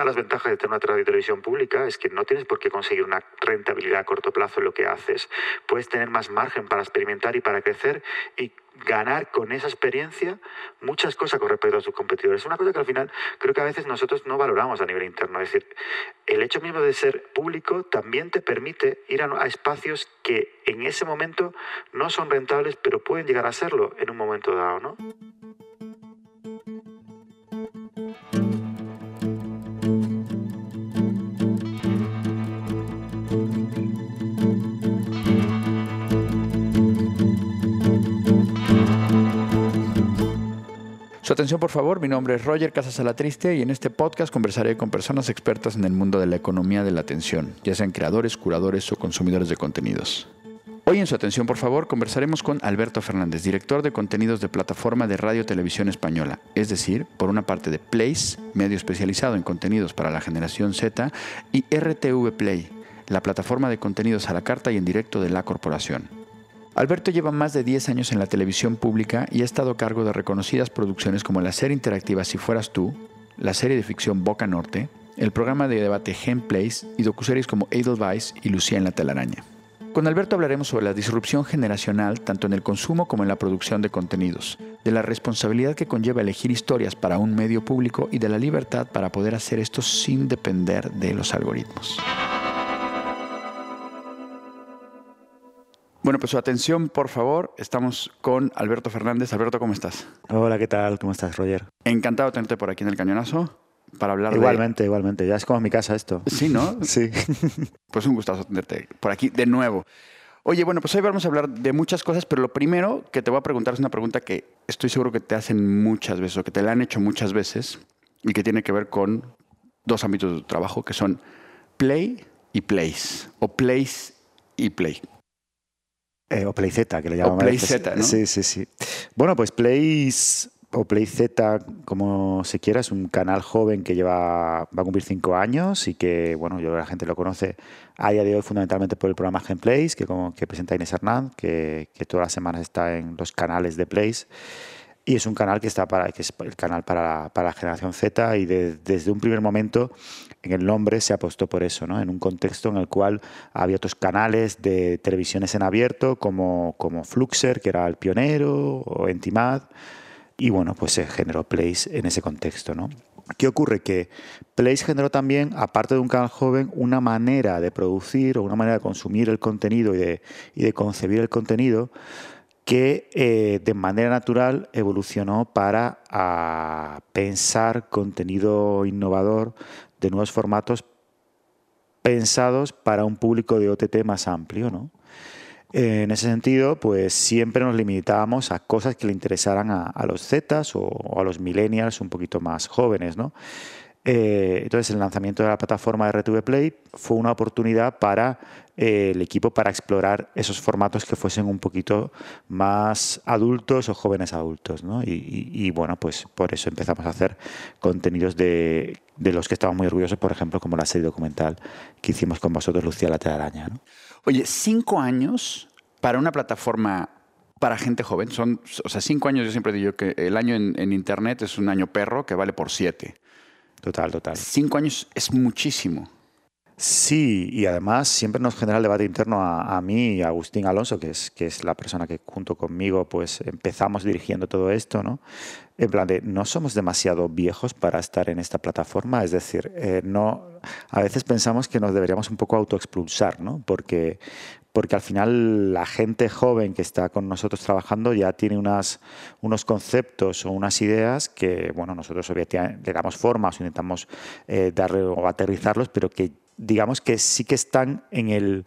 de las ventajas de tener una televisión pública es que no tienes por qué conseguir una rentabilidad a corto plazo en lo que haces. Puedes tener más margen para experimentar y para crecer y ganar con esa experiencia muchas cosas con respecto a sus competidores. Es una cosa que al final creo que a veces nosotros no valoramos a nivel interno. Es decir, el hecho mismo de ser público también te permite ir a, espacios que en ese momento no son rentables, pero pueden llegar a serlo en un momento dado, ¿no? Su atención, por favor. Mi nombre es Roger Casas Triste y en este podcast conversaré con personas expertas en el mundo de la economía de la atención, ya sean creadores, curadores o consumidores de contenidos. Hoy en su atención, por favor, conversaremos con Alberto Fernández, director de contenidos de plataforma de Radio Televisión Española, es decir, por una parte de Place, medio especializado en contenidos para la generación Z, y RTV Play, la plataforma de contenidos a la carta y en directo de la corporación. Alberto lleva más de 10 años en la televisión pública y ha estado a cargo de reconocidas producciones como la serie interactiva Si Fueras Tú, la serie de ficción Boca Norte, el programa de debate Gen Place y docuseries como Edelweiss y Lucía en la telaraña. Con Alberto hablaremos sobre la disrupción generacional tanto en el consumo como en la producción de contenidos, de la responsabilidad que conlleva elegir historias para un medio público y de la libertad para poder hacer esto sin depender de los algoritmos. Bueno, pues su atención, por favor. Estamos con Alberto Fernández. Alberto, ¿cómo estás? Hola, ¿qué tal? ¿Cómo estás, Roger? Encantado de tenerte por aquí en el Cañonazo para hablar igualmente, Igualmente, Ya es como mi casa esto. Sí, ¿no? sí. Pues un gustazo tenerte por aquí de nuevo. Oye, bueno, pues hoy vamos a hablar de muchas cosas, pero lo primero que te voy a preguntar es una pregunta que estoy seguro que te hacen muchas veces o que te la han hecho muchas veces y que tiene que ver con dos ámbitos de trabajo que son play y place o place y play. Eh, o PlayZ, que le llamamos. O PlayZ, ¿no? Sí, sí, sí. Bueno, pues Plays o PlayZ, como se quiera, es un canal joven que lleva va a cumplir cinco años y que, bueno, yo la gente lo conoce a día de hoy fundamentalmente por el programa Genplays, que, como, que presenta Inés Hernández, que, que todas las semanas está en los canales de Plays. Y es un canal que está para, que es el canal para la, generación Z y desde un primer momento en el nombre se apostó por eso, ¿no? en un contexto en el cual había otros canales de televisiones en abierto como, como Fluxer, que era el pionero, o Entimad, y bueno, pues se generó Place en ese contexto. ¿no? ¿Qué ocurre? Que Place generó también, aparte de un canal joven, una manera de producir o una manera de consumir el contenido de, y de concebir el contenido que eh, de manera natural evolucionó para pensar contenido innovador de nuevos formatos pensados para un público de OTT más amplio. ¿no? En ese sentido, pues siempre nos limitábamos a cosas que le interesaran a, los Zetas o, a los millennials un poquito más jóvenes. ¿no? Eh, entonces, el lanzamiento de la plataforma de RTV Play fue una oportunidad para eh, el equipo para explorar esos formatos que fuesen un poquito más adultos o jóvenes adultos. ¿no? Y, bueno, pues por eso empezamos a hacer contenidos de, los que estamos muy orgullosos, por ejemplo, como la serie documental que hicimos con vosotros, Lucía la telaraña. Oye, cinco años para una plataforma para gente joven. Son, o sea, cinco años, yo siempre digo que el año en Internet es un año perro que vale por siete. Total, total. Cinco años es muchísimo. Sí, y además siempre nos genera el debate interno a, mí y a Agustín Alonso, que es, que es la persona que junto conmigo pues empezamos dirigiendo todo esto, ¿no? En plan de, no somos demasiado viejos para estar en esta plataforma, es decir, eh, no, a veces pensamos que nos deberíamos un poco autoexpulsar, ¿no? Porque, porque al final la gente joven que está con nosotros trabajando ya tiene unas, unos conceptos o unas ideas que, bueno, nosotros obviamente le damos forma o intentamos eh, dar, o aterrizarlos, pero que digamos que sí que están en el,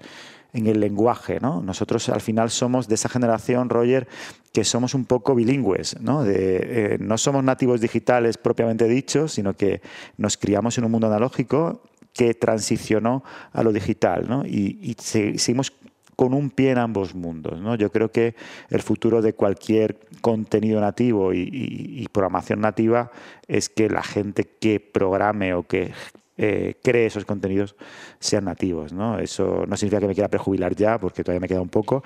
en el lenguaje. ¿no? Nosotros al final somos de esa generación, Roger, que somos un poco bilingües. ¿no? De, eh, no somos nativos digitales propiamente dichos, sino que nos criamos en un mundo analógico que transicionó a lo digital ¿no? y, seguimos con un pie en ambos mundos. ¿no? Yo creo que el futuro de cualquier contenido nativo y, programación nativa es que la gente que programe o que eh, cree esos contenidos sean nativos. ¿no? Eso no significa que me quiera prejubilar ya, porque todavía me queda un poco,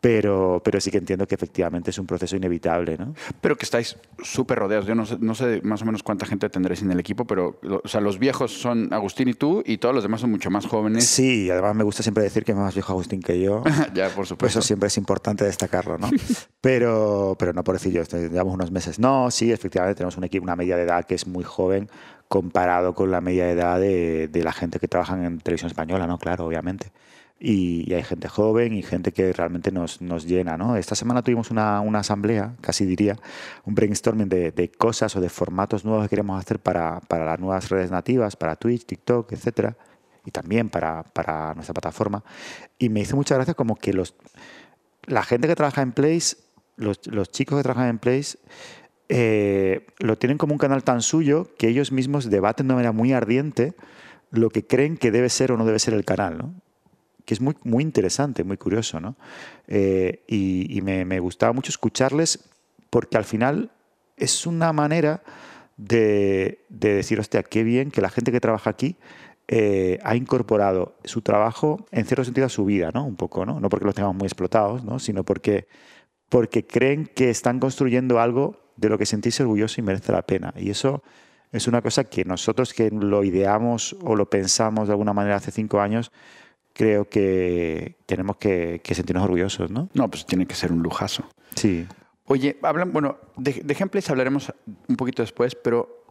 pero, pero sí que entiendo que efectivamente es un proceso inevitable, ¿no? Pero que estáis súper rodeados. Yo no sé, no sé más o menos cuánta gente tendréis en el equipo, pero o sea, los viejos son Agustín y tú y todos los demás son mucho más jóvenes. Sí, además me gusta siempre decir que es más viejo Agustín que yo. ya, por supuesto. Pues eso siempre es importante destacarlo, ¿no? pero, pero no por yo, llevamos unos meses. No, sí, efectivamente tenemos un equipo, una media de edad que es muy joven comparado con la media de edad de, de la gente que trabaja en televisión española, ¿no? Claro, obviamente y, hay gente joven y gente que realmente nos, nos llena. ¿no? Esta semana tuvimos una, una asamblea, casi diría, un brainstorming de, de, cosas o de formatos nuevos que queremos hacer para, para las nuevas redes nativas, para Twitch, TikTok, etcétera, y también para, para nuestra plataforma. Y me hizo mucha gracia como que los, la gente que trabaja en Place, los, los chicos que trabajan en Place, eh, lo tienen como un canal tan suyo que ellos mismos debaten de manera muy ardiente lo que creen que debe ser o no debe ser el canal. ¿no? Que es muy, muy interesante, muy curioso, ¿no? Eh, y, me, gustaba mucho escucharles porque al final es una manera de, decir, hostia, qué bien que la gente que trabaja aquí eh, ha incorporado su trabajo en cierto sentido a su vida, ¿no? Un poco, ¿no? No porque los tengamos muy explotados, ¿no? Sino porque, porque creen que están construyendo algo de lo que sentirse orgulloso y merece la pena. Y eso es una cosa que nosotros que lo ideamos o lo pensamos de alguna manera hace cinco años, creo que tenemos que, sentirnos orgullosos, ¿no? No, pues tiene que ser un lujazo. Sí. Oye, hablan, bueno, de, de hablaremos un poquito después, pero,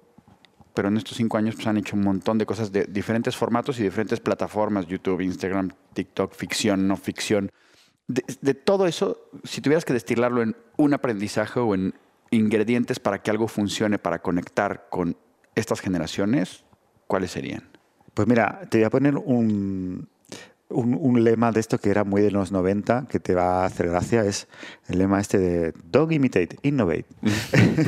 pero en estos cinco años pues, han hecho un montón de cosas de diferentes formatos y diferentes plataformas, YouTube, Instagram, TikTok, ficción, no ficción. De, de todo eso, si tuvieras que destilarlo en un aprendizaje o en ingredientes para que algo funcione, para conectar con estas generaciones, ¿cuáles serían? Pues mira, te voy a poner un, un, lema de esto que era muy de los 90, que te va a hacer gracia, es el lema este de Dog Imitate, Innovate.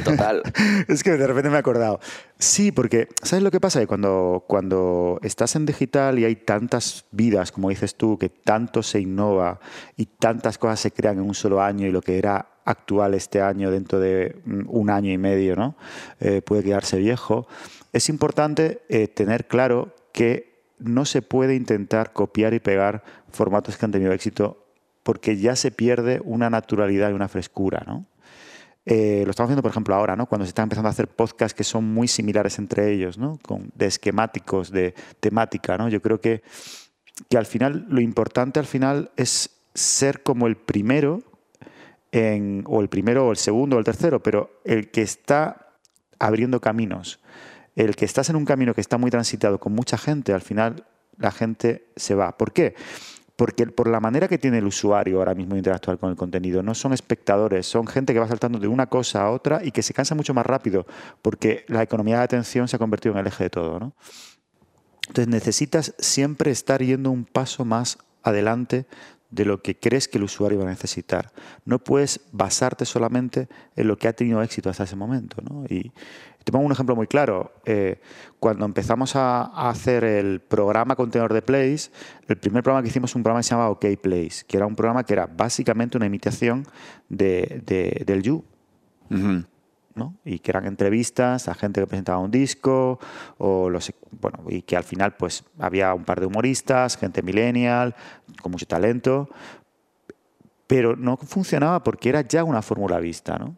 Total. es que de repente me he acordado. Sí, porque ¿sabes lo que pasa? Que cuando, cuando estás en digital y hay tantas vidas, como dices tú, que tanto se innova y tantas cosas se crean en un solo año y lo que era actual este año dentro de un año y medio, ¿no? Eh, puede quedarse viejo. Es importante eh, tener claro que no se puede intentar copiar y pegar formatos que han tenido éxito porque ya se pierde una naturalidad y una frescura, ¿no? Eh, lo estamos viendo, por ejemplo, ahora, ¿no? Cuando se están empezando a hacer podcasts que son muy similares entre ellos, ¿no? Con, de esquemáticos, de temática, ¿no? Yo creo que, que al final, lo importante al final es ser como el primero, en, o el primero, o el segundo, o el tercero, pero el que está abriendo caminos el que estás en un camino que está muy transitado con mucha gente, al final la gente se va. ¿Por qué? Porque por la manera que tiene el usuario ahora mismo de interactuar con el contenido, no son espectadores, son gente que va saltando de una cosa a otra y que se cansa mucho más rápido, porque la economía de atención se ha convertido en el eje de todo. ¿no? Entonces necesitas siempre estar yendo un paso más adelante de lo que crees que el usuario va a necesitar. No puedes basarte solamente en lo que ha tenido éxito hasta ese momento. Y, te pongo un ejemplo muy claro. Eh, cuando empezamos a, hacer el programa Contenedor de Place, el primer programa que hicimos un programa que se llamaba OK Place, que era un programa que era básicamente una imitación de, del You. Y que eran entrevistas a gente que presentaba un disco o los bueno y que al final pues había un par de humoristas gente millennial con mucho talento pero no funcionaba porque era ya una fórmula vista ¿no?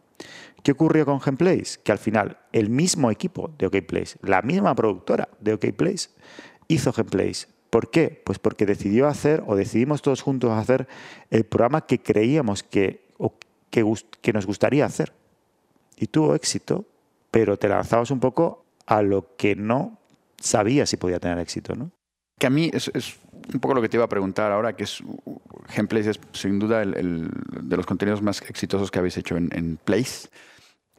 ¿Qué ocurrió con Gameplays? Que al final el mismo equipo de OK Place, la misma productora de OK Place, hizo Gameplays. ¿Por qué? Pues porque decidió hacer, o decidimos todos juntos hacer, el programa que creíamos que, que, nos gustaría hacer. Y tuvo éxito, pero te lanzabas un poco a lo que no sabías si podía tener éxito, ¿no? Que a mí es, un poco lo que te iba a preguntar ahora, que es Gameplays es sin duda el, de los contenidos más exitosos que habéis hecho en, en Place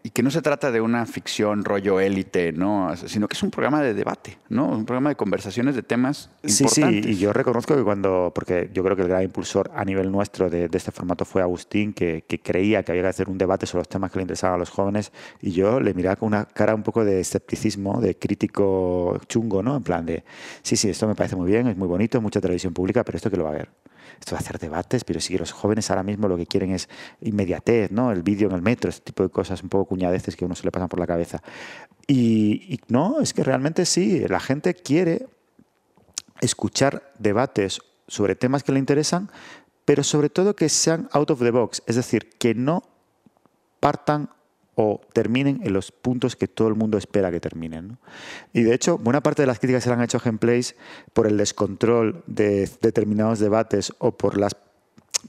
y que no se trata de una ficción rollo élite, ¿no? Sino que es un programa de debate, ¿no? Un programa de conversaciones de temas sí, importantes. Sí, y yo reconozco que cuando, porque yo creo que el gran impulsor a nivel nuestro de, este formato fue Agustín, que, creía que había que hacer un debate sobre los temas que le interesaban a los jóvenes, y yo le miraba con una cara un poco de escepticismo, de crítico chungo, ¿no? En plan de, sí, sí, esto me parece muy bien, es muy bonito, mucha televisión pública, pero esto que lo va a ver esto de hacer debates, pero que los jóvenes ahora mismo lo que quieren es inmediatez, ¿no? El vídeo en el metro, este tipo de cosas un poco cuñadeces que a uno se le pasan por la cabeza. Y, no, es que realmente sí, la gente quiere escuchar debates sobre temas que le interesan, pero sobre todo que sean out of the box, es decir, que no partan o terminen en los puntos que todo el mundo espera que terminen. Y de hecho, buena parte de las críticas se han hecho a Gameplays por el descontrol de determinados debates o por las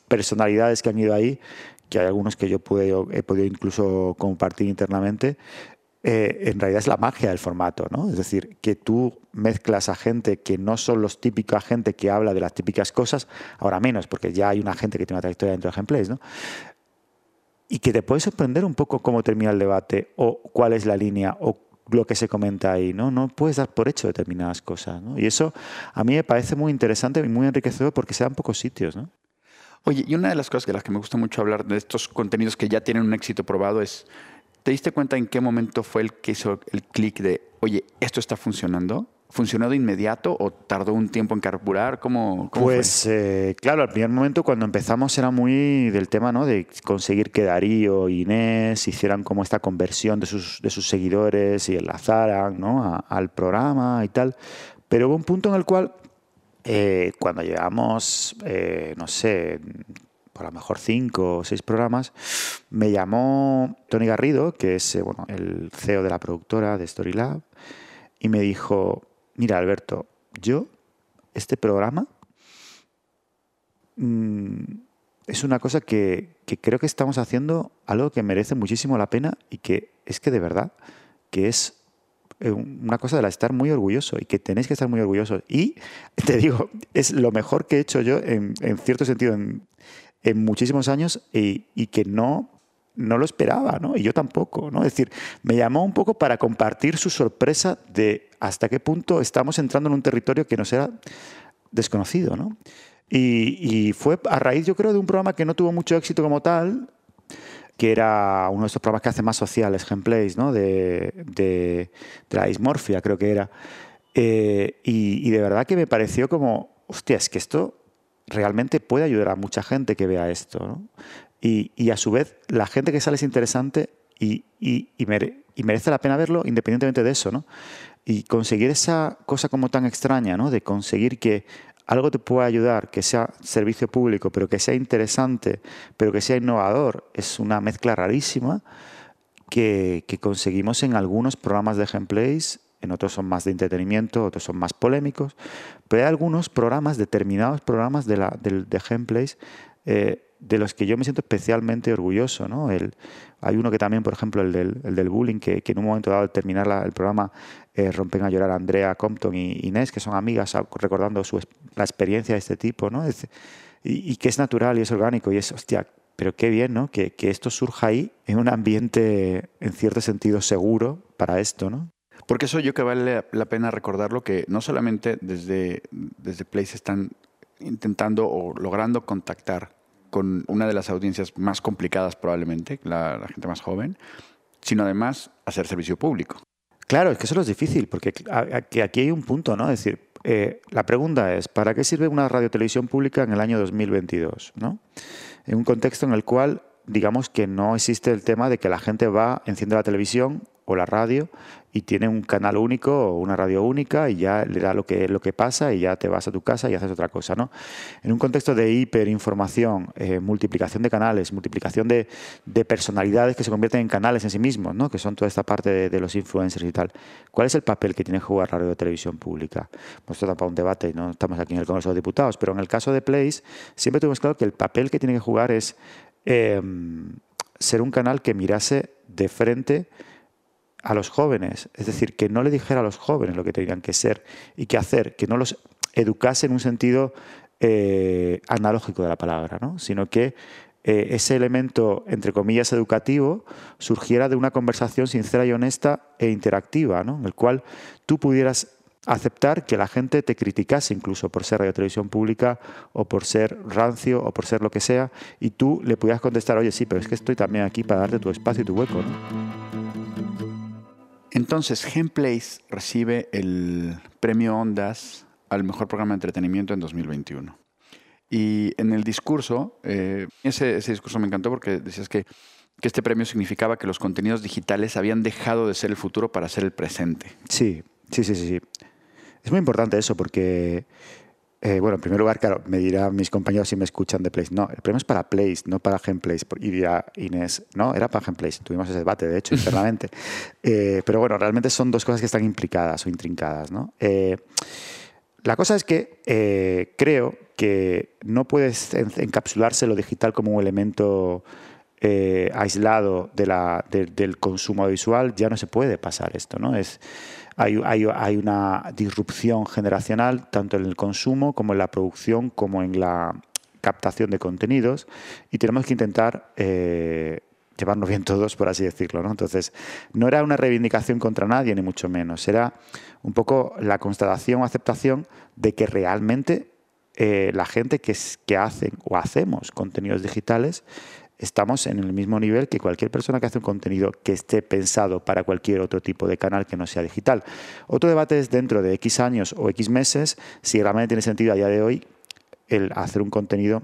personalidades que han ido ahí, que hay algunos que yo he podido incluso compartir internamente, eh, en realidad es la magia del formato, ¿no? Es decir, que tú mezclas a gente que no son los típicos gente que habla de las típicas cosas, ahora menos, porque ya hay una gente que tiene una trayectoria dentro de Gameplays, ¿no? Y que te puede sorprender un poco cómo termina el debate, o cuál es la línea, o lo que se comenta ahí, ¿no? No puedes dar por hecho determinadas cosas, ¿no? Y eso a mí me parece muy interesante y muy enriquecedor porque se dan pocos sitios, ¿no? Oye, y una de las cosas de las que me gusta mucho hablar de estos contenidos que ya tienen un éxito probado es ¿Te diste cuenta en qué momento fue el que hizo el clic de, oye, esto está funcionando? ¿Funcionó de inmediato o tardó un tiempo en carburar? ¿Cómo, pues eh, claro, al primer momento cuando empezamos era muy del tema ¿no? de conseguir que Darío y Inés hicieran como esta conversión de sus, de sus seguidores y enlazaran ¿no? al programa y tal. Pero hubo un punto en el cual eh, cuando llevamos, eh, no sé, por lo mejor cinco o seis programas, me llamó Tony Garrido, que es bueno, el CEO de la productora de Storylab, y me dijo, mira Alberto, yo, este programa mm, es una cosa que, que, creo que estamos haciendo algo que merece muchísimo la pena y que es que de verdad, que es eh, una cosa de la estar muy orgulloso y que tenéis que estar muy orgullosos. Y te digo, es lo mejor que he hecho yo en, en cierto sentido en, en muchísimos años y, que no, no lo esperaba, ¿no? Y yo tampoco, ¿no? Es decir, me llamó un poco para compartir su sorpresa de hasta qué punto estamos entrando en un territorio que nos era desconocido, ¿no? Y, fue a raíz, yo creo, de un programa que no tuvo mucho éxito como tal, que era uno de estos programas que hace más sociales, Gameplays, ¿no? De, de, la dismorfia, creo que era. Eh, y, y de verdad que me pareció como, hostia, es que esto realmente puede ayudar a mucha gente que vea esto. Y, a su vez, la gente que sale es interesante y, merece la pena verlo independientemente de eso. ¿no? Y conseguir esa cosa como tan extraña, ¿no? de conseguir que algo te pueda ayudar, que sea servicio público, pero que sea interesante, pero que sea innovador, es una mezcla rarísima que, que conseguimos en algunos programas de Gameplays en otros son más de entretenimiento, otros son más polémicos, pero hay algunos programas, determinados programas de, la, de, de Gameplays, eh, de los que yo me siento especialmente orgulloso. ¿no? El, hay uno que también, por ejemplo, el del, el del bullying, que, que, en un momento dado, al terminar el programa, eh, rompen a llorar Andrea Compton y Inés, que son amigas, recordando su, la experiencia de este tipo, ¿no? y, y, que es natural y es orgánico, y es, hostia, pero qué bien, ¿no? Que, que esto surja ahí, en un ambiente, en cierto sentido, seguro para esto, ¿no? Porque eso yo que vale la pena recordarlo, que no solamente desde, desde Place están intentando o logrando contactar con una de las audiencias más complicadas probablemente, la, gente más joven, sino además hacer servicio público. Claro, es que eso es difícil, porque aquí hay un punto, ¿no? Es decir, eh, la pregunta es, ¿para qué sirve una radiotelevisión pública en el año 2022? ¿no? En un contexto en el cual, digamos que no existe el tema de que la gente va, enciende la televisión o la radio y tiene un canal único o una radio única y ya le da lo que, lo que pasa y ya te vas a tu casa y haces otra cosa. ¿no? En un contexto de hiperinformación, eh, multiplicación de canales, multiplicación de, de, personalidades que se convierten en canales en sí mismos, ¿no? que son toda esta parte de, los influencers y tal, ¿cuál es el papel que tiene que jugar la radio y televisión pública? Pues esto para un debate, no estamos aquí en el Congreso de Diputados, pero en el caso de Place siempre tuvimos claro que el papel que tiene que jugar es em, ser un canal que mirase de frente a los jóvenes, es decir, que no le dijera a los jóvenes lo que tenían que ser y qué hacer, que no los educase en un sentido eh, analógico de la palabra, ¿no? sino que eh, ese elemento, entre comillas, educativo, surgiera de una conversación sincera y honesta e interactiva, ¿no? en el cual tú pudieras aceptar que la gente te criticase incluso por ser radio televisión pública o por ser rancio o por ser lo que sea y tú le pudieras contestar, oye, sí, pero es que estoy también aquí para darte tu espacio y tu hueco. Entonces, Gameplays recibe el premio Ondas al mejor programa de entretenimiento en 2021. Y en el discurso, eh, ese, discurso me encantó porque decías que, este premio significaba que los contenidos digitales habían dejado de ser el futuro para ser el presente. Sí, sí, sí, sí. Es muy importante eso porque eh, bueno, en primer lugar, claro, me dirán mis compañeros si me escuchan de Place. No, el premio es para Place, no para Gameplays. Y dirá Inés, no, era para Gameplays. Tuvimos ese debate, de hecho, internamente. Eh, pero bueno, realmente son dos cosas que están implicadas o intrincadas, ¿no? Eh, la cosa es que creo que no puedes encapsularse lo digital como un elemento aislado de la, del consumo visual. Ya no se puede pasar esto, ¿no? Es hay, una disrupción generacional tanto en el consumo como en la producción como en la captación de contenidos y tenemos que intentar eh, llevarnos bien todos, por así decirlo. ¿no? Entonces, no era una reivindicación contra nadie, ni mucho menos. Era un poco la constatación o aceptación de que realmente eh, la gente que, que hacen o hacemos contenidos digitales estamos en el mismo nivel que cualquier persona que hace un contenido que esté pensado para cualquier otro tipo de canal que no sea digital. Otro debate es dentro de X años o X meses si realmente tiene sentido a día de hoy el hacer un contenido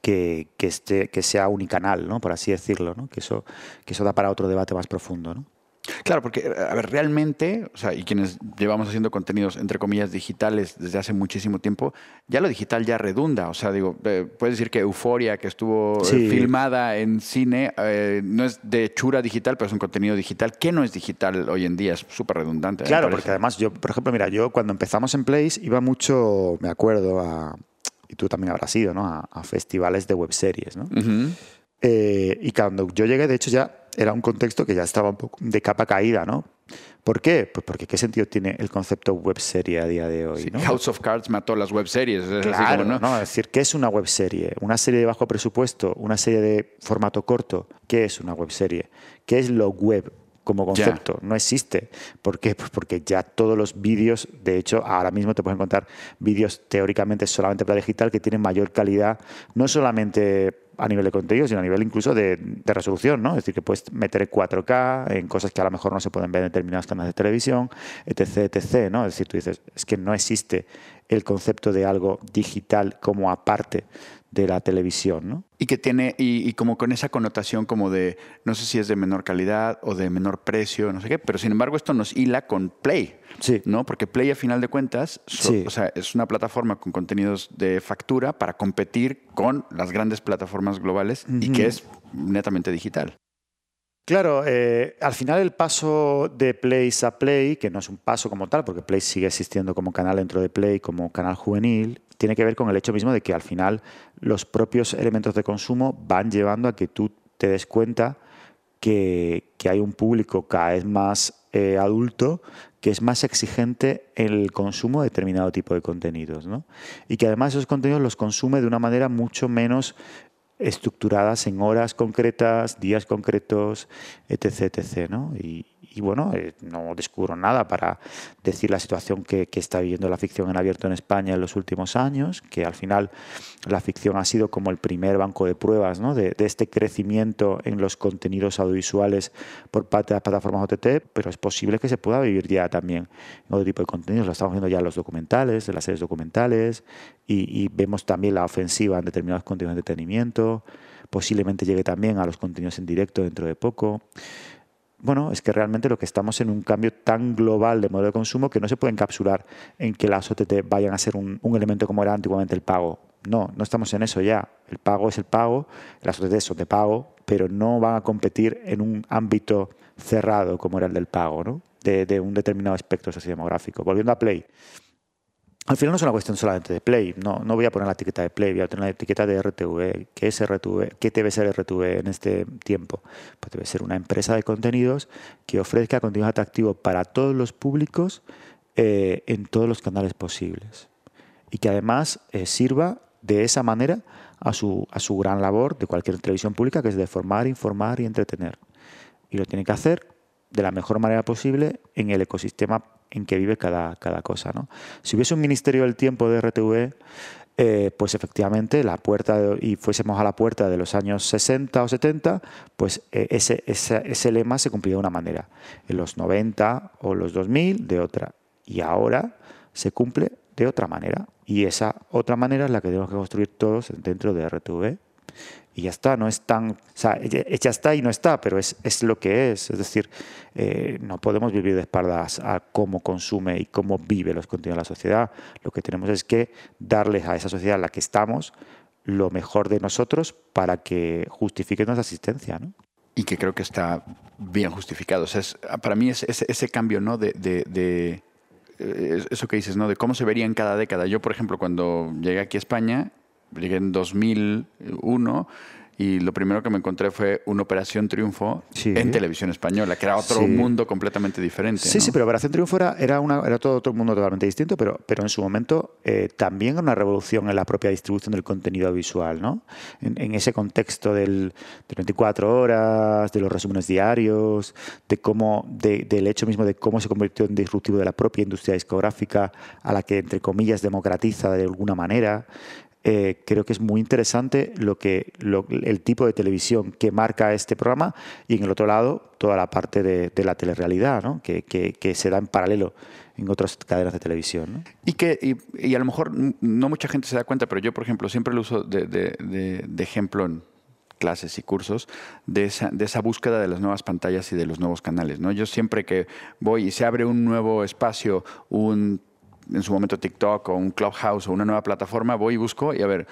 que, esté, que sea unicanal, ¿no? por así decirlo, ¿no? que, eso, que eso da para otro debate más profundo. ¿no? Claro, porque, a ver, realmente, o sea, y quienes llevamos haciendo contenidos, entre comillas, digitales desde hace muchísimo tiempo, ya lo digital ya redunda. O sea, digo, eh, puedes decir que Euforia, que estuvo eh, filmada en cine, eh, no es de chura digital, pero es un contenido digital. ¿Qué no es digital hoy en día? Es súper redundante. Claro, porque además yo, por ejemplo, mira, yo cuando empezamos en Place iba mucho, me acuerdo, a, y tú también habrás ido, ¿no? A, festivales de webseries, ¿no? y cuando yo llegué, de hecho, ya era un contexto que ya estaba un poco de capa caída, ¿no? ¿Por qué? Pues porque ¿qué sentido tiene el concepto webserie a día de hoy? House of Cards mató las webseries. Claro, ¿no? Es decir, ¿qué es una webserie? ¿Una serie de bajo presupuesto? ¿Una serie de formato corto? ¿Qué es una webserie? ¿Qué es lo web? Como concepto. No existe. ¿Por qué? Pues porque ya todos los vídeos, de hecho, ahora mismo te puedes encontrar vídeos teóricamente solamente para digital que tienen mayor calidad, no solamente a nivel de contenido, sino a nivel incluso de, resolución, ¿no? Es decir, que puedes meter 4K en cosas que a lo mejor no se pueden ver en determinados canales de televisión, etc., etc., ¿no? Es decir, tú dices, es que no existe el concepto de algo digital como aparte de la televisión, ¿no? Y que tiene, y, como con esa connotación como de, no sé si es de menor calidad o de menor precio, no sé qué, pero sin embargo esto nos hila con Play, sí. ¿no? Porque Play a final de cuentas, o sea, es una plataforma con contenidos de factura para competir con las grandes plataformas globales y que es netamente digital. Claro, eh, al final el paso de Play a Play, que no es un paso como tal, porque Play sigue existiendo como canal dentro de Play, como canal juvenil, tiene que ver con el hecho mismo de que al final los propios elementos de consumo van llevando a que tú te des cuenta que, hay un público cada vez más eh, adulto que es más exigente en el consumo de determinado tipo de contenidos. ¿no? Y que además esos contenidos los consume de una manera mucho menos estructuradas en horas concretas, días concretos, etc. etc ¿no? Y, bueno, eh, no descubro nada para decir la situación que, está viviendo la ficción en abierto en España en los últimos años, que al final la ficción ha sido como el primer banco de pruebas ¿no? de, este crecimiento en los contenidos audiovisuales por parte de las plataformas OTT, pero es posible que se pueda vivir ya también en otro tipo de contenidos. Lo estamos viendo ya en los documentales, en las series documentales, y, y vemos también la ofensiva en determinados contenidos de entretenimiento posiblemente llegue también a los contenidos en directo dentro de poco bueno, es que realmente lo que estamos en un cambio tan global de modelo de consumo que no se puede encapsular en que las OTT vayan a ser un, elemento como era antiguamente el pago. No, no estamos en eso ya. El pago es el pago, las OTT son de pago, pero no van a competir en un ámbito cerrado como era el del pago, ¿no? de, de un determinado espectro sociodemográfico. Volviendo a Play, al final no es una cuestión solamente de Play, no, no voy a poner la etiqueta de Play, voy a poner la etiqueta de RTV. ¿Qué es RTV? ¿Qué debe ser RTV en este tiempo? Pues debe ser una empresa de contenidos que ofrezca contenido atractivo para todos los públicos eh, en todos los canales posibles y que además eh, sirva de esa manera a su, a su gran labor de cualquier televisión pública, que es de formar, informar y entretener. Y lo tiene que hacer de la mejor manera posible en el ecosistema en que vive cada, cada cosa. ¿no? Si hubiese un Ministerio del Tiempo de RTV, eh, pues efectivamente la puerta y fuésemos a la puerta de los años 60 o 70, pues eh, ese, ese, lema se cumplía de una manera. En los 90 o los 2000 de otra. Y ahora se cumple de otra manera. Y esa otra manera es la que tenemos que construir todos dentro de RTV. Y ya está, no es tan, o sea, ya está y no está, pero es, es lo que es, es decir, eh, no podemos vivir de espaldas a cómo consume y cómo vive los contenidos de la sociedad, lo que tenemos es que darles a esa sociedad en la que estamos lo mejor de nosotros para que justifique nuestra existencia, ¿no? Y que creo que está bien justificado. O sea, para mí es, ese cambio, ¿no? de, de eh, eso que dices, ¿no? De cómo se vería en cada década. Yo, por ejemplo, cuando llegué aquí a España, llegué en 2001 y lo primero que me encontré fue una Operación Triunfo en televisión española, que era otro mundo completamente diferente. Sí, sí, pero Operación Triunfo era, una, era todo otro mundo totalmente distinto, pero, pero en su momento eh, también era una revolución en la propia distribución del contenido visual, ¿no? En, ese contexto del, de 24 horas, de los resúmenes diarios, de cómo, del hecho mismo de cómo se convirtió en disruptivo de la propia industria discográfica, a la que, entre comillas, democratiza de alguna manera. Eh, creo que es muy interesante lo que, el tipo de televisión que marca este programa y en el otro lado toda la parte de, la telerrealidad ¿no? que, que, se da en paralelo en otras cadenas de televisión. Y que y, a lo mejor no mucha gente se da cuenta, pero yo, por ejemplo, siempre lo uso de, de, ejemplo en clases y cursos de esa, de esa búsqueda de las nuevas pantallas y de los nuevos canales. ¿no? Yo siempre que voy y se abre un nuevo espacio, un en su momento TikTok o un Clubhouse o una nueva plataforma, voy y busco y a ver,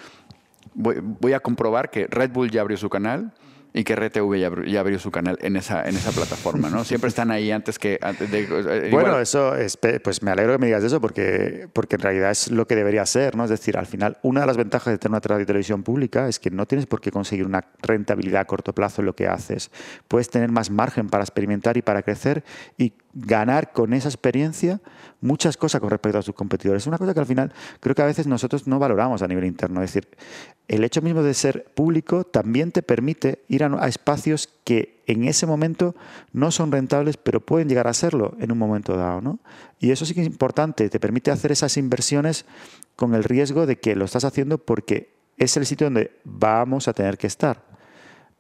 voy, a comprobar que Red Bull ya abrió su canal, y que RTV ya, abrió su canal en esa, en esa plataforma, ¿no? Siempre están ahí antes que... Eh, bueno, eso es, pues me alegro que me digas eso porque, porque en realidad es lo que debería ser, ¿no? Es decir, al final, una de las ventajas de tener una radio y televisión pública es que no tienes por qué conseguir una rentabilidad a corto plazo en lo que haces. Puedes tener más margen para experimentar y para crecer y ganar con esa experiencia muchas cosas con respecto a sus competidores. Es una cosa que al final creo que a veces nosotros no valoramos a nivel interno. Es decir, el hecho mismo de ser público también te permite ir a, espacios que en ese momento no son rentables, pero pueden llegar a serlo en un momento dado. ¿no? Y eso sí que es importante, te permite hacer esas inversiones con el riesgo de que lo estás haciendo porque es el sitio donde vamos a tener que estar.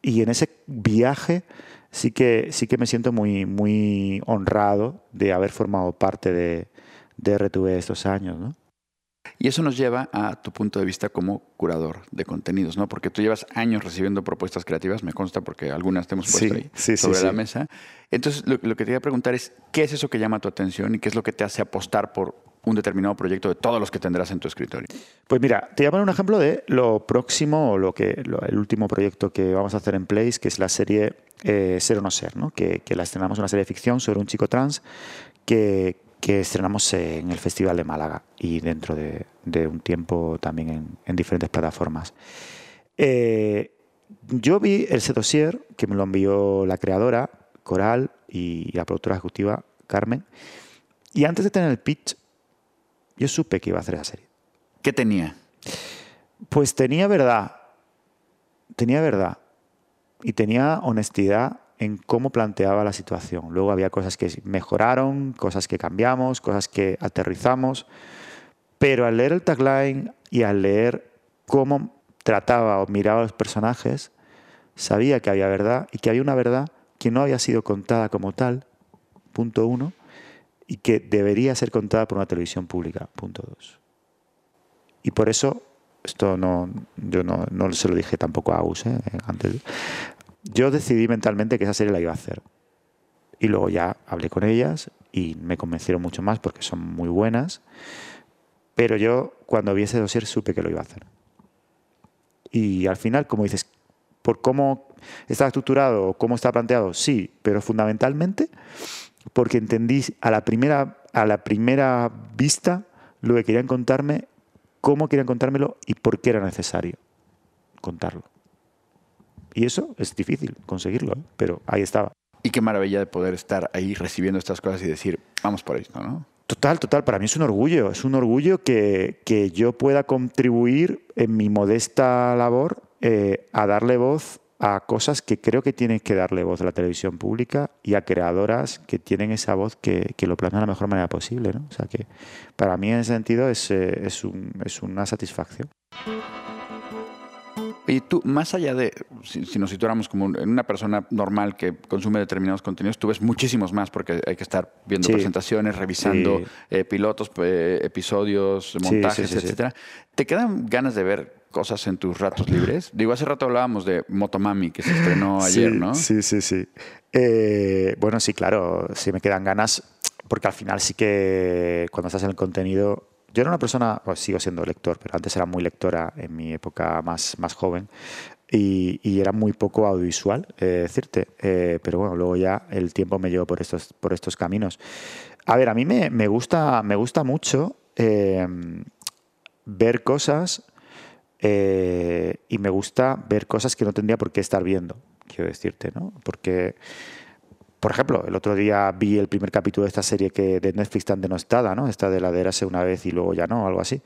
Y en ese viaje sí que, sí que me siento muy, muy honrado de haber formado parte de, de RTV estos años. ¿no? Y eso nos lleva a tu punto de vista como curador de contenidos, ¿no? Porque tú llevas años recibiendo propuestas creativas, me consta porque algunas te hemos puesto ahí sobre la mesa. Entonces, lo, que te quería preguntar es, ¿qué es eso que llama tu atención y qué es lo que te hace apostar por un determinado proyecto de todos los que tendrás en tu escritorio? Pues mira, te llamo un ejemplo de lo próximo, o lo que, el último proyecto que vamos a hacer en Place, que es la serie eh, Ser o No Ser, ¿no? Que, que la estrenamos una serie de ficción sobre un chico trans que, que estrenamos en el Festival de Málaga y dentro de, un tiempo también en, diferentes plataformas. Eh, yo vi el dossier que me lo envió la creadora, Coral, y la productora ejecutiva, Carmen, y antes de tener el pitch, yo supe que iba a hacer esa serie. ¿Qué tenía? Pues tenía verdad, tenía verdad, y tenía honestidad en cómo planteaba la situación. Luego había cosas que mejoraron, cosas que cambiamos, cosas que aterrizamos, pero al leer el tagline y al leer cómo trataba o miraba a los personajes, sabía que había verdad y que había una verdad que no había sido contada como tal, punto uno, y que debería ser contada por una televisión pública, punto dos. Y por eso, esto no, yo no, no se lo dije tampoco a Aus ¿eh? antes, yo decidí mentalmente que esa serie la iba a hacer. Y luego ya hablé con ellas y me convencieron mucho más porque son muy buenas. Pero yo cuando vi ese dossier supe que lo iba a hacer. Y al final, como dices, por cómo está estructurado, cómo está planteado, sí, pero fundamentalmente porque entendí a la primera, a la primera vista lo que querían contarme, cómo querían contármelo y por qué era necesario contarlo. Y eso es difícil conseguirlo, ¿eh? pero ahí estaba. Y qué maravilla de poder estar ahí recibiendo estas cosas y decir, vamos por esto, ¿no? Total, total. Para mí es un orgullo. Es un orgullo que, que yo pueda contribuir en mi modesta labor eh, a darle voz a cosas que creo que tienen que darle voz a la televisión pública y a creadoras que tienen esa voz que, que lo plasman de la mejor manera posible. ¿no? O sea que para mí en ese sentido es, eh, es, un, es una satisfacción. Y tú, más allá de, si, nos situáramos como en una persona normal que consume determinados contenidos, tú ves muchísimos más porque hay que estar viendo presentaciones, revisando eh, pilotos, eh, episodios, montajes, etcétera. ¿Te quedan ganas de ver cosas en tus ratos libres? Digo, hace rato hablábamos de Motomami, que se estrenó ayer, ¿no? Sí, sí, sí. Eh, bueno, sí, claro, sí me quedan ganas, porque al final sí que cuando estás en el contenido... Yo era una persona, pues sigo siendo lector, pero antes era muy lectora en mi época más, más joven y, era muy poco audiovisual, eh, decirte. Eh, pero bueno, luego ya el tiempo me llevó por estos, por estos caminos. A ver, a mí me, me gusta, me gusta mucho ver cosas y me gusta ver cosas que no tendría por qué estar viendo quiero decirte, ¿no? Porque, por ejemplo, el otro día vi el primer capítulo de esta serie que de Netflix tan denostada, ¿no? Esta de la de una vez y luego ya no, algo así.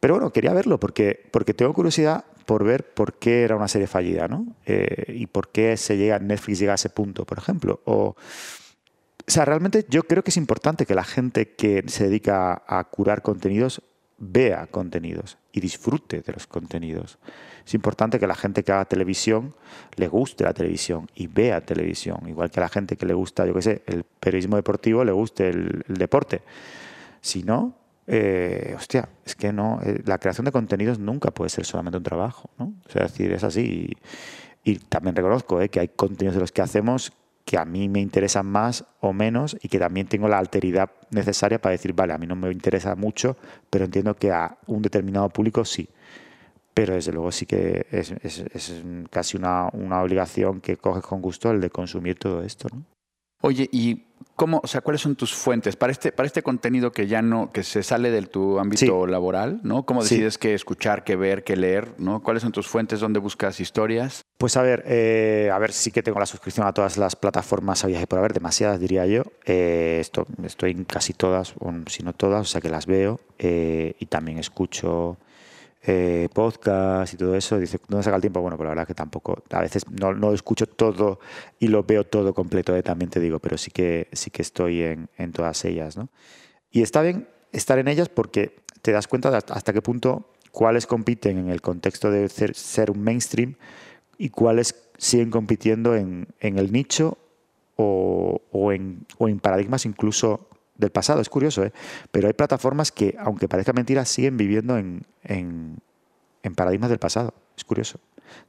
Pero bueno, quería verlo porque, porque tengo curiosidad por ver por qué era una serie fallida, ¿no? Eh, y por qué se llega, Netflix llega a ese punto, por ejemplo. O, o sea, realmente yo creo que es importante que la gente que se dedica a curar contenidos vea contenidos disfrute de los contenidos. Es importante que la gente que haga televisión le guste la televisión y vea televisión, igual que a la gente que le gusta, yo qué sé, el periodismo deportivo le guste el, deporte. Si no, eh, hostia, es que no, eh, la creación de contenidos nunca puede ser solamente un trabajo, ¿no? O sea, es decir, es así. Y, también reconozco eh, que hay contenidos de los que hacemos que a mí me interesan más o menos y que también tengo la alteridad necesaria para decir, vale, a mí no me interesa mucho, pero entiendo que a un determinado público sí. Pero desde luego sí que es, casi una, una, obligación que coges con gusto el de consumir todo esto. ¿no? Oye, ¿y cómo, o sea, cuáles son tus fuentes para este, para este contenido que ya no, que se sale de tu ámbito laboral, ¿no? ¿Cómo decides qué escuchar, qué ver, qué leer, ¿no? ¿Cuáles son tus fuentes? ¿Dónde buscas historias? Pues a ver, eh, a ver, sí que tengo la suscripción a todas las plataformas había por haber, demasiadas diría yo. Eh, esto, estoy en casi todas, si no todas, o sea que las veo eh, y también escucho eh, podcast y todo eso. Dice, ¿dónde saca el tiempo? Bueno, pues la verdad que tampoco. A veces no, no escucho todo y lo veo todo completo, también te digo, pero sí que, sí que estoy en, en todas ellas. ¿no? Y está bien estar en ellas porque te das cuenta de hasta qué punto cuáles compiten en el contexto de ser un mainstream y cuáles siguen compitiendo en, en el nicho o, o, en, o en paradigmas incluso del pasado, es curioso, ¿eh? pero hay plataformas que, aunque parezca mentira, siguen viviendo en, en, paradigmas del pasado. Es curioso.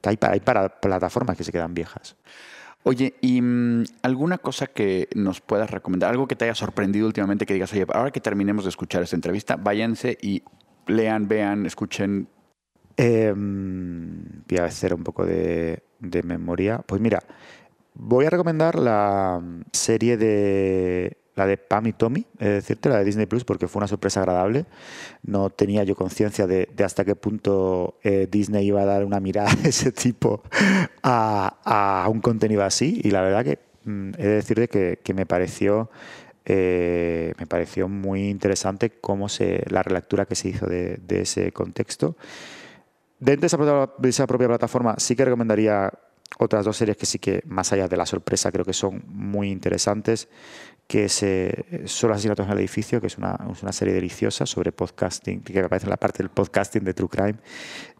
Hay, hay para plataformas que se quedan viejas. Oye, ¿y mm, alguna cosa que nos puedas recomendar? Algo que te haya sorprendido últimamente que digas, oye, ahora que terminemos de escuchar esta entrevista, váyanse y lean, vean, escuchen. Em, voy a hacer un poco de, de memoria. Pues mira, voy a recomendar la serie de la de Pam y Tommy, es decirte, la de Disney Plus, porque fue una sorpresa agradable. No tenía yo conciencia de, hasta qué punto eh, Disney iba a dar una mirada de ese tipo a, un contenido así. Y la verdad que mm, he de decirte que, me pareció. Eh, me pareció muy interesante cómo se, la relectura que se hizo de, ese contexto. Dentro de esa propia plataforma sí que recomendaría otras dos series que sí que, más allá de la sorpresa, creo que son muy interesantes, que es eh, Solo asesinatos en el edificio, que es una, una, serie deliciosa sobre podcasting, que me parece la parte del podcasting de True Crime,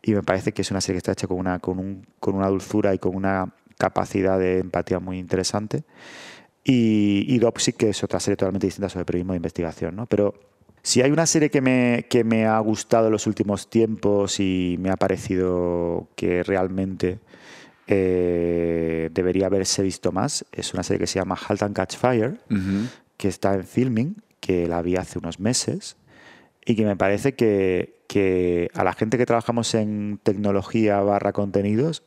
y me parece que es una serie que está hecha con una, con, un, con una dulzura y con una capacidad de empatía muy interesante. Y, y que es otra serie totalmente distinta sobre periodismo de investigación, ¿no? Pero si hay una serie que me, que me ha gustado en los últimos tiempos y me ha parecido que realmente eh, debería haberse visto más. Es una serie que se llama Halt and Catch Fire, que está en filming, que la vi hace unos meses y que me parece que, a la gente que trabajamos en tecnología barra contenidos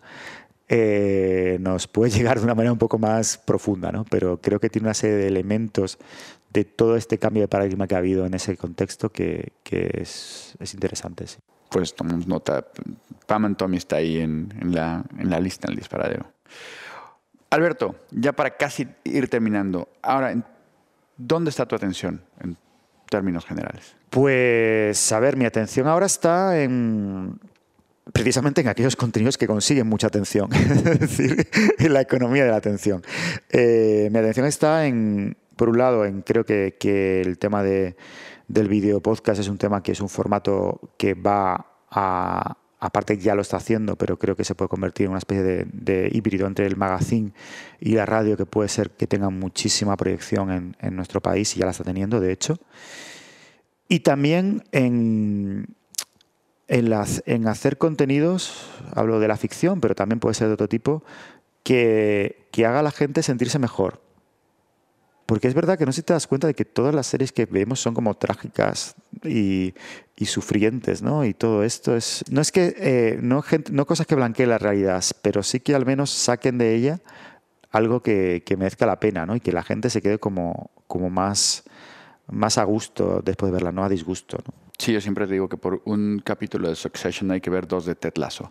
eh, nos puede llegar de una manera un poco más profunda, ¿no? Pero creo que tiene una serie de elementos de todo este cambio de paradigma que ha habido en ese contexto que, es, es interesante. Sí pues tomamos nota. Pam and Tommy está ahí en, la, en la lista, en el disparadero. Alberto, ya para casi ir terminando, ahora, ¿dónde está tu atención en términos generales? Pues, a ver, mi atención ahora está en precisamente en aquellos contenidos que consiguen mucha atención, es decir, en la economía de la atención. Eh, mi atención está en, por un lado, creo que, el tema de del video podcast es un tema que es un formato que va a, aparte ya lo está haciendo, pero creo que se puede convertir en una especie de, híbrido entre el magazine y la radio que puede ser que tenga muchísima proyección en, nuestro país y ya la está teniendo, de hecho. Y también en hacer contenidos, hablo de la ficción, pero también puede ser de otro tipo, que, que haga a la gente sentirse mejor. Porque es verdad que no sé si te das cuenta de que todas las series que vemos son como trágicas y, y sufrientes, ¿no? Y todo esto es... No es que... eh, no, gente- no cosas que blanqueen la realidad, pero sí que al menos saquen de ella algo que, que merezca la pena, ¿no? Y que la gente se quede como, como más, más a gusto después de verla, no a disgusto, ¿no? Sí, yo siempre digo que por un capítulo de Succession hay que ver dos de Ted Lasso.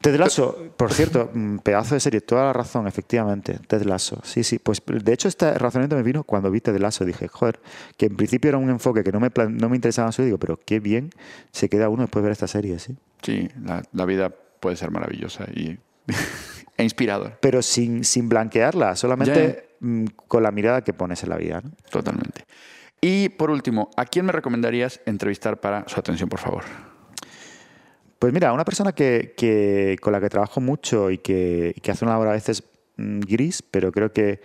Ted Lasso, por cierto, mm, pedazo de serie, toda la razón, efectivamente. Ted Lasso, sí, sí. Pues de hecho, este razonamiento me vino cuando vi Ted Lasso. Dije, joder, que en principio era un enfoque que no me, no me interesaba mucho. Digo, pero qué bien se queda uno después de ver esta serie, sí. Sí, la, la vida puede ser maravillosa y, e inspiradora, Pero sin, sin blanquearla, solamente mm, con la mirada que pones en la vida. ¿no? totalmente. Y por último, ¿a quién me recomendarías entrevistar para su atención, por favor? Pues mira, una persona que, que- con la que trabajo mucho y que, y que hace una labor a veces mm, gris, pero creo que,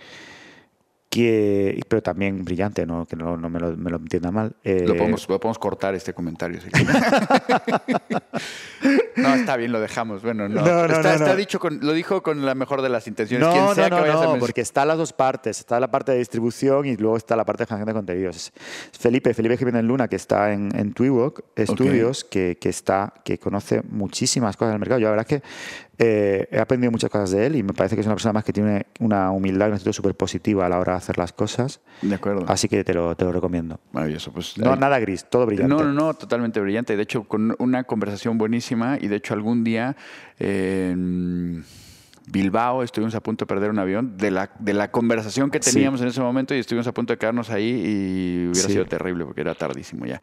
que pero también brillante, ¿no? que no, no me, lo, me lo entienda mal. eh, Lo podemos, lo podemos cortar este comentario. si no, está bien, lo dejamos. Bueno, no. No, no, está, dicho con, lo dijo con la mejor de las intenciones. No, Quien no, sea no, que vaya no, porque está las dos partes. Está la parte de distribución y luego está la parte de generación de contenidos. Felipe, Felipe Jiménez Luna, que está en, en Twiwalk Studios, que, que está, que conoce muchísimas cosas del mercado. Yo la verdad es que eh, he aprendido muchas cosas de él y me parece que es una persona más que tiene una humildad y una actitud súper positiva a la hora de hacer las cosas. De acuerdo. Así que te lo, te lo recomiendo. Maravilloso. Pues, No, nada gris, todo brillante. No, no, no, totalmente brillante. De hecho, con una conversación buenísima y de hecho algún día eh, Bilbao estuvimos a punto de perder un avión de la, de la conversación que Sí. teníamos en ese momento y estuvimos a punto de quedarnos ahí y hubiera Sí. sido terrible porque era tardísimo ya.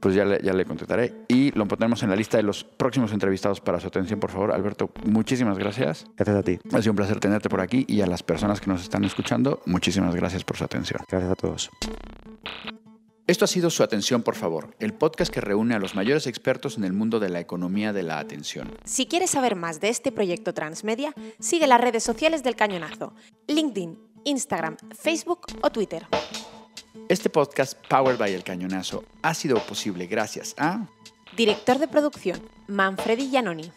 Pues ya le, ya le contestaré y lo ponemos en la lista de los próximos entrevistados para su atención, por favor. Alberto, muchísimas gracias. Gracias a ti. Ha sido un placer tenerte por aquí y a las personas que nos están escuchando, muchísimas gracias por su atención. Gracias a todos. Esto ha sido Su Atención, por favor, el podcast que reúne a los mayores expertos en el mundo de la economía de la atención. Si quieres saber más de este proyecto transmedia, sigue las redes sociales del Cañonazo, LinkedIn, Instagram, Facebook o Twitter. Este podcast, Powered by El Cañonazo, ha sido posible gracias a Director de producción, Manfredi Giannoni.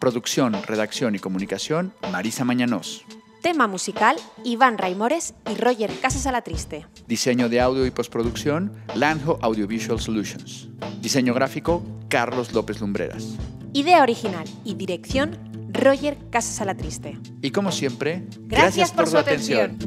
producción, redacción y comunicación, Marisa Mañanos. Tema musical, Iván Raimores y Roger Casas Alatriste. Diseño de audio y postproducción, Lanjo Audiovisual Solutions. Diseño gráfico, Carlos López Lumbreras. Idea original y dirección, Roger Casas Alatriste. Y como siempre, Gracias por su atención.